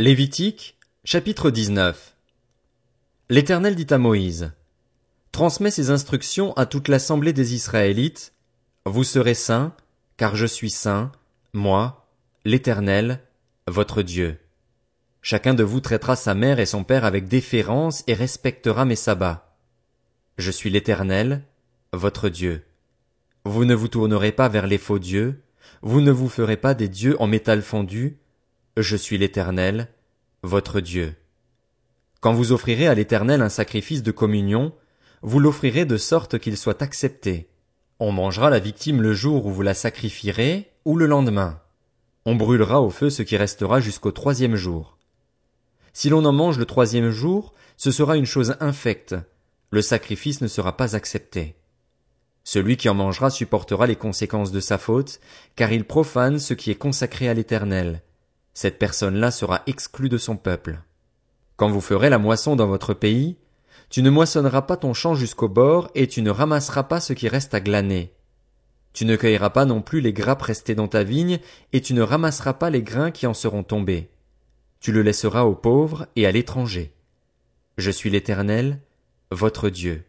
Lévitique, chapitre 19 L'Éternel dit à Moïse, Transmets ces instructions à toute l'assemblée des Israélites, Vous serez saints, car je suis saint, moi, l'Éternel, votre Dieu. Chacun de vous traitera sa mère et son père avec déférence et respectera mes sabbats. Je suis l'Éternel, votre Dieu. Vous ne vous tournerez pas vers les faux dieux, vous ne vous ferez pas des dieux en métal fondu, je suis l'Éternel, votre Dieu. Quand vous offrirez à l'Éternel un sacrifice de communion, vous l'offrirez de sorte qu'il soit accepté. On mangera la victime le jour où vous la sacrifierez, ou le lendemain. On brûlera au feu ce qui restera jusqu'au troisième jour. Si l'on en mange le troisième jour, ce sera une chose infecte. Le sacrifice ne sera pas accepté. Celui qui en mangera supportera les conséquences de sa faute, car il profane ce qui est consacré à l'Éternel. Cette personne-là sera exclue de son peuple. Quand vous ferez la moisson dans votre pays, tu ne moissonneras pas ton champ jusqu'au bord et tu ne ramasseras pas ce qui reste à glaner. Tu ne cueilleras pas non plus les grappes restées dans ta vigne et tu ne ramasseras pas les grains qui en seront tombés. Tu le laisseras aux pauvres et à l'étranger. Je suis l'Éternel, votre Dieu.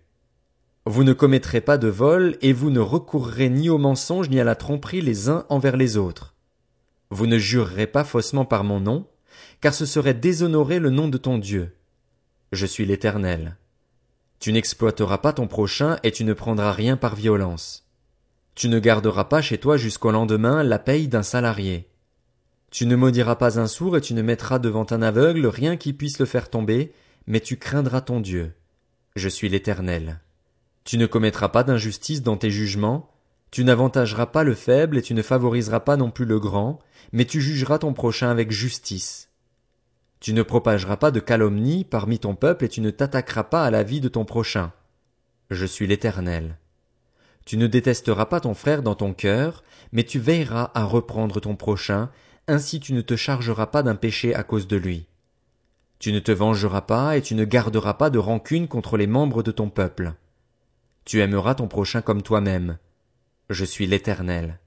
Vous ne commettrez pas de vol, et vous ne recourrez ni au mensonge ni à la tromperie les uns envers les autres. Vous ne jurerez pas faussement par mon nom, car ce serait déshonorer le nom de ton Dieu. Je suis l'Éternel. Tu n'exploiteras pas ton prochain et tu ne prendras rien par violence. Tu ne garderas pas chez toi jusqu'au lendemain la paye d'un salarié. Tu ne maudiras pas un sourd et tu ne mettras devant un aveugle rien qui puisse le faire tomber, mais tu craindras ton Dieu. Je suis l'Éternel. Tu ne commettras pas d'injustice dans tes jugements, tu n'avantageras pas le faible et tu ne favoriseras pas non plus le grand, mais tu jugeras ton prochain avec justice. Tu ne propageras pas de calomnie parmi ton peuple et tu ne t'attaqueras pas à la vie de ton prochain. Je suis l'Éternel. Tu ne détesteras pas ton frère dans ton cœur, mais tu veilleras à reprendre ton prochain, ainsi tu ne te chargeras pas d'un péché à cause de lui. Tu ne te vengeras pas et tu ne garderas pas de rancune contre les membres de ton peuple. Tu aimeras ton prochain comme toi-même. Je suis l'Éternel.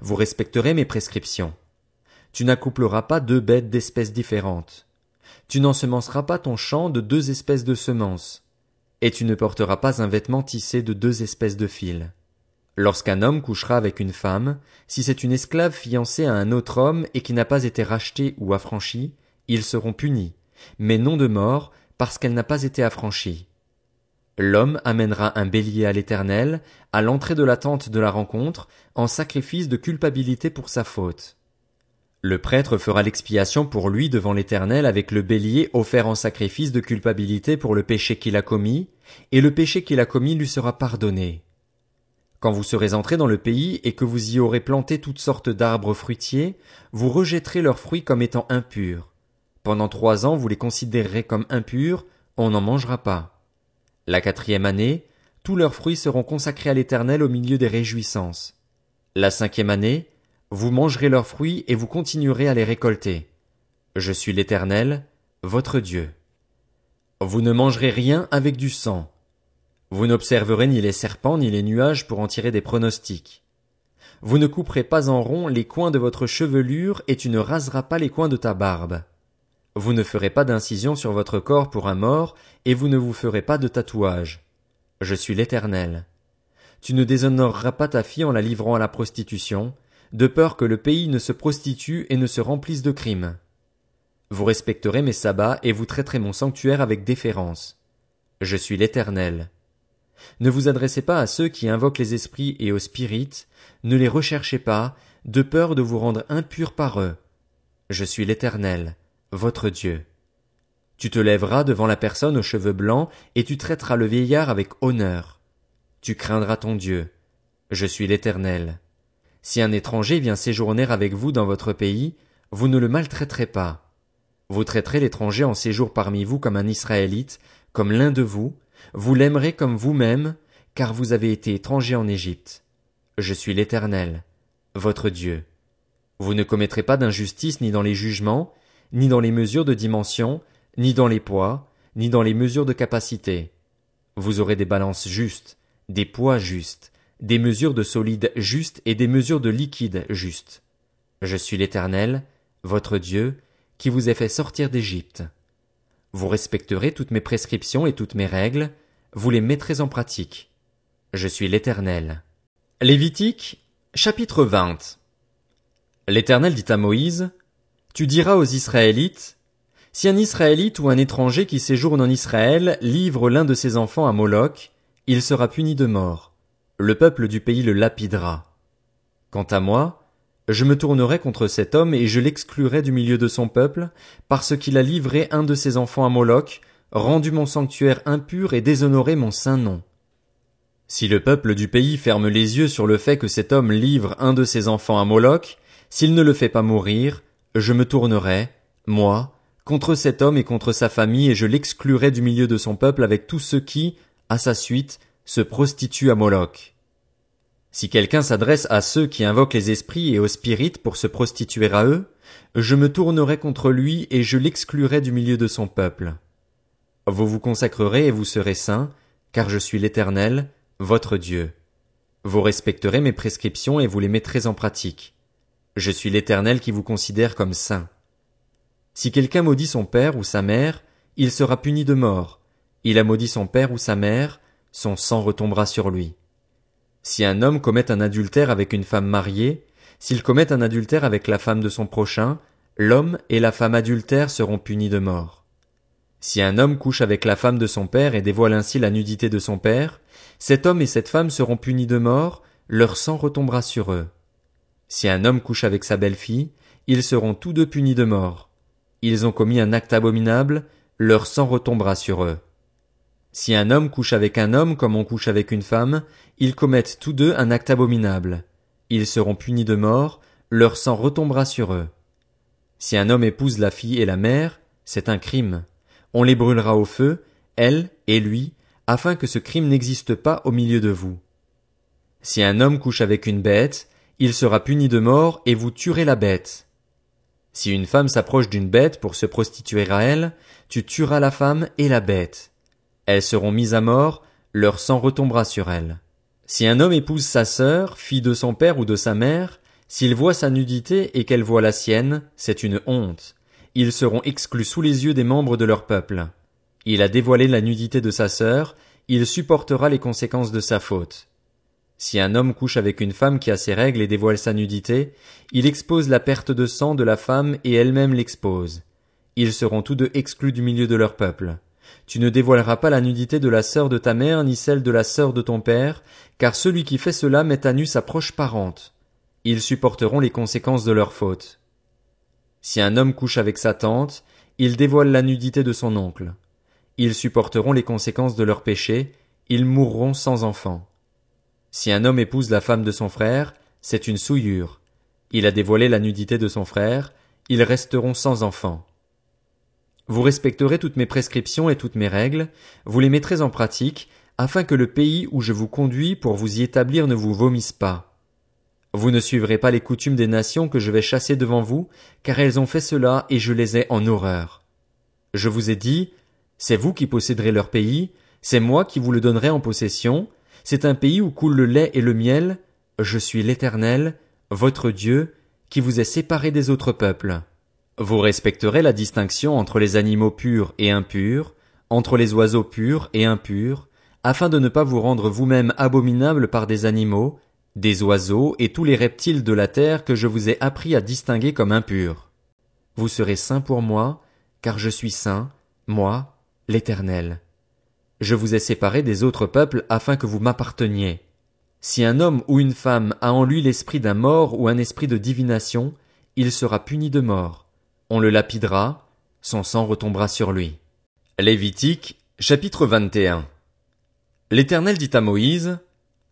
Vous respecterez mes prescriptions. Tu n'accoupleras pas deux bêtes d'espèces différentes. Tu n'ensemenceras pas ton champ de deux espèces de semences. Et tu ne porteras pas un vêtement tissé de deux espèces de fils. Lorsqu'un homme couchera avec une femme, si c'est une esclave fiancée à un autre homme et qui n'a pas été rachetée ou affranchie, ils seront punis, mais non de mort, parce qu'elle n'a pas été affranchie. L'homme amènera un bélier à l'Éternel, à l'entrée de la tente de la rencontre, en sacrifice de culpabilité pour sa faute. Le prêtre fera l'expiation pour lui devant l'Éternel avec le bélier offert en sacrifice de culpabilité pour le péché qu'il a commis, et le péché qu'il a commis lui sera pardonné. Quand vous serez entrés dans le pays et que vous y aurez planté toutes sortes d'arbres fruitiers, vous rejetterez leurs fruits comme étant impurs. Pendant trois ans vous les considérerez comme impurs, on n'en mangera pas. La quatrième année, tous leurs fruits seront consacrés à l'Éternel au milieu des réjouissances. La cinquième année, vous mangerez leurs fruits et vous continuerez à les récolter. Je suis l'Éternel, votre Dieu. Vous ne mangerez rien avec du sang. Vous n'observerez ni les serpents ni les nuages pour en tirer des pronostics. Vous ne couperez pas en rond les coins de votre chevelure et tu ne raseras pas les coins de ta barbe. Vous ne ferez pas d'incision sur votre corps pour un mort, et vous ne vous ferez pas de tatouage. Je suis l'Éternel. Tu ne déshonoreras pas ta fille en la livrant à la prostitution, de peur que le pays ne se prostitue et ne se remplisse de crimes. Vous respecterez mes sabbats et vous traiterez mon sanctuaire avec déférence. Je suis l'Éternel. Ne vous adressez pas à ceux qui invoquent les esprits et aux spirites, ne les recherchez pas, de peur de vous rendre impurs par eux. Je suis l'Éternel votre Dieu. Tu te lèveras devant la personne aux cheveux blancs, et tu traiteras le vieillard avec honneur. Tu craindras ton Dieu. Je suis l'Éternel. Si un étranger vient séjourner avec vous dans votre pays, vous ne le maltraiterez pas. Vous traiterez l'étranger en séjour parmi vous comme un Israélite, comme l'un de vous, vous l'aimerez comme vous-même, car vous avez été étranger en Égypte. Je suis l'Éternel, votre Dieu. Vous ne commettrez pas d'injustice ni dans les jugements, ni dans les mesures de dimension, ni dans les poids, ni dans les mesures de capacité. Vous aurez des balances justes, des poids justes, des mesures de solide justes et des mesures de liquide justes. Je suis l'Éternel, votre Dieu, qui vous ai fait sortir d'Égypte. Vous respecterez toutes mes prescriptions et toutes mes règles, vous les mettrez en pratique. Je suis l'Éternel. Lévitique, chapitre 20. L'Éternel dit à Moïse, Tu diras aux Israélites, Si un Israélite ou un étranger qui séjourne en Israël livre l'un de ses enfants à Moloch, il sera puni de mort. Le peuple du pays le lapidera. Quant à moi, je me tournerai contre cet homme et je l'exclurai du milieu de son peuple, parce qu'il a livré un de ses enfants à Moloch, rendu mon sanctuaire impur et déshonoré mon saint nom. Si le peuple du pays ferme les yeux sur le fait que cet homme livre un de ses enfants à Moloch, s'il ne le fait pas mourir, je me tournerai, moi, contre cet homme et contre sa famille et je l'exclurai du milieu de son peuple avec tous ceux qui, à sa suite, se prostituent à Moloch. Si quelqu'un s'adresse à ceux qui invoquent les esprits et aux spirites pour se prostituer à eux, je me tournerai contre lui et je l'exclurai du milieu de son peuple. Vous vous consacrerez et vous serez saints, car je suis l'Éternel, votre Dieu. Vous respecterez mes prescriptions et vous les mettrez en pratique. Je suis l'Éternel qui vous considère comme saint. Si quelqu'un maudit son père ou sa mère, il sera puni de mort. Il a maudit son père ou sa mère, son sang retombera sur lui. Si un homme commet un adultère avec une femme mariée, s'il commet un adultère avec la femme de son prochain, l'homme et la femme adultère seront punis de mort. Si un homme couche avec la femme de son père et dévoile ainsi la nudité de son père, cet homme et cette femme seront punis de mort, leur sang retombera sur eux. Si un homme couche avec sa belle-fille, ils seront tous deux punis de mort. Ils ont commis un acte abominable, leur sang retombera sur eux. Si un homme couche avec un homme comme on couche avec une femme, ils commettent tous deux un acte abominable. Ils seront punis de mort, leur sang retombera sur eux. Si un homme épouse la fille et la mère, c'est un crime. On les brûlera au feu, elle et lui, afin que ce crime n'existe pas au milieu de vous. Si un homme couche avec une bête, il sera puni de mort et vous tuerez la bête. Si une femme s'approche d'une bête pour se prostituer à elle, tu tueras la femme et la bête. Elles seront mises à mort, leur sang retombera sur elles. Si un homme épouse sa sœur, fille de son père ou de sa mère, s'il voit sa nudité et qu'elle voit la sienne, c'est une honte. Ils seront exclus sous les yeux des membres de leur peuple. Il a dévoilé la nudité de sa sœur, il supportera les conséquences de sa faute. Si un homme couche avec une femme qui a ses règles et dévoile sa nudité, il expose la perte de sang de la femme et elle-même l'expose. Ils seront tous deux exclus du milieu de leur peuple. Tu ne dévoileras pas la nudité de la sœur de ta mère ni celle de la sœur de ton père, car celui qui fait cela met à nu sa proche parente. Ils supporteront les conséquences de leur faute. Si un homme couche avec sa tante, il dévoile la nudité de son oncle. Ils supporteront les conséquences de leur péché, ils mourront sans enfant. Si un homme épouse la femme de son frère, c'est une souillure. Il a dévoilé la nudité de son frère, ils resteront sans enfant. Vous respecterez toutes mes prescriptions et toutes mes règles, vous les mettrez en pratique, afin que le pays où je vous conduis pour vous y établir ne vous vomisse pas. Vous ne suivrez pas les coutumes des nations que je vais chasser devant vous, car elles ont fait cela et je les ai en horreur. Je vous ai dit, c'est vous qui posséderez leur pays, c'est moi qui vous le donnerai en possession, c'est un pays où coule le lait et le miel, je suis l'Éternel, votre Dieu, qui vous ai séparé des autres peuples. Vous respecterez la distinction entre les animaux purs et impurs, entre les oiseaux purs et impurs, afin de ne pas vous rendre vous-même abominables par des animaux, des oiseaux et tous les reptiles de la terre que je vous ai appris à distinguer comme impurs. Vous serez saints pour moi, car je suis saint, moi, l'Éternel. Je vous ai séparés des autres peuples afin que vous m'apparteniez. Si un homme ou une femme a en lui l'esprit d'un mort ou un esprit de divination, il sera puni de mort on le lapidera, son sang retombera sur lui. Lévitique, chapitre 21. L'Éternel dit à Moïse,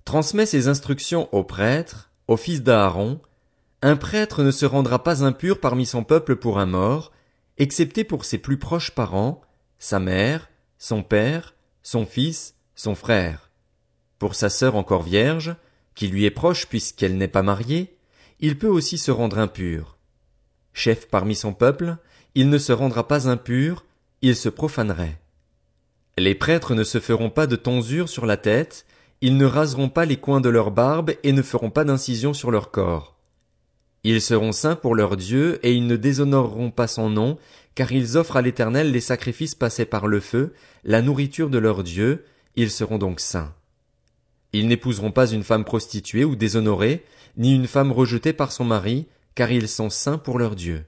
Transmets ces instructions aux prêtres, aux fils d'Aaron, un prêtre ne se rendra pas impur parmi son peuple pour un mort, excepté pour ses plus proches parents, sa mère, son père, son fils, son frère. Pour sa sœur encore vierge, qui lui est proche puisqu'elle n'est pas mariée, il peut aussi se rendre impur chef parmi son peuple, il ne se rendra pas impur, il se profanerait. Les prêtres ne se feront pas de tonsure sur la tête, ils ne raseront pas les coins de leur barbe et ne feront pas d'incision sur leur corps. Ils seront saints pour leur Dieu, et ils ne déshonoreront pas son nom, car ils offrent à l'Éternel les sacrifices passés par le feu, la nourriture de leur Dieu, ils seront donc saints. Ils n'épouseront pas une femme prostituée ou déshonorée, ni une femme rejetée par son mari, car ils sont saints pour leur Dieu.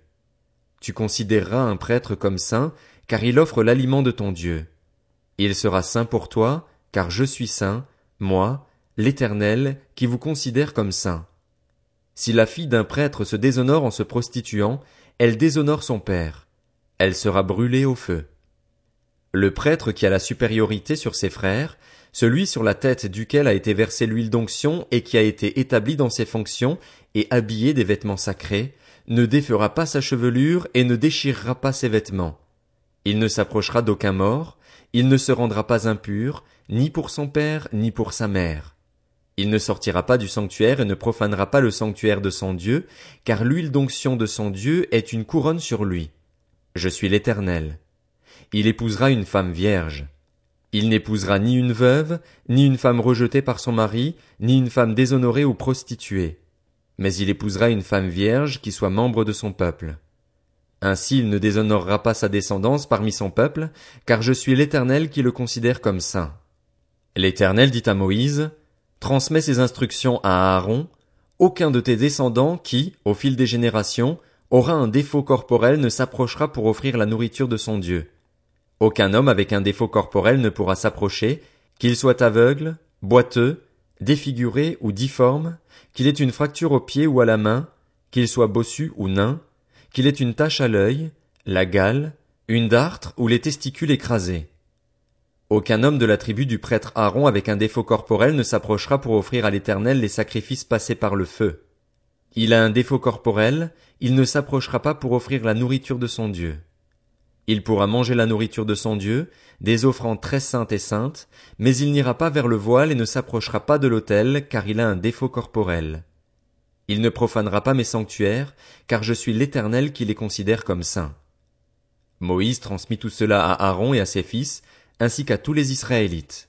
Tu considéreras un prêtre comme saint, car il offre l'aliment de ton Dieu. Il sera saint pour toi, car je suis saint, moi, l'Éternel, qui vous considère comme saint. Si la fille d'un prêtre se déshonore en se prostituant, elle déshonore son père. Elle sera brûlée au feu. Le prêtre qui a la supériorité sur ses frères, celui sur la tête duquel a été versée l'huile d'onction et qui a été établi dans ses fonctions et habillé des vêtements sacrés, ne défera pas sa chevelure et ne déchirera pas ses vêtements. Il ne s'approchera d'aucun mort, il ne se rendra pas impur, ni pour son père, ni pour sa mère. Il ne sortira pas du sanctuaire et ne profanera pas le sanctuaire de son Dieu, car l'huile d'onction de son Dieu est une couronne sur lui. Je suis l'Éternel. Il épousera une femme vierge. Il n'épousera ni une veuve, ni une femme rejetée par son mari, ni une femme déshonorée ou prostituée. Mais il épousera une femme vierge qui soit membre de son peuple. Ainsi il ne déshonorera pas sa descendance parmi son peuple, car je suis l'Éternel qui le considère comme saint. L'Éternel dit à Moïse, Transmets ces instructions à Aaron, aucun de tes descendants qui, au fil des générations, aura un défaut corporel ne s'approchera pour offrir la nourriture de son Dieu. Aucun homme avec un défaut corporel ne pourra s'approcher, qu'il soit aveugle, boiteux, défiguré ou difforme, qu'il ait une fracture au pied ou à la main, qu'il soit bossu ou nain, qu'il ait une tache à l'œil, la gale, une dartre ou les testicules écrasés. Aucun homme de la tribu du prêtre Aaron avec un défaut corporel ne s'approchera pour offrir à l'Éternel les sacrifices passés par le feu. Il a un défaut corporel, il ne s'approchera pas pour offrir la nourriture de son Dieu. Il pourra manger la nourriture de son Dieu, des offrandes très saintes et saintes, mais il n'ira pas vers le voile et ne s'approchera pas de l'autel, car il a un défaut corporel. Il ne profanera pas mes sanctuaires, car je suis l'Éternel qui les considère comme saints. Moïse transmit tout cela à Aaron et à ses fils, ainsi qu'à tous les Israélites.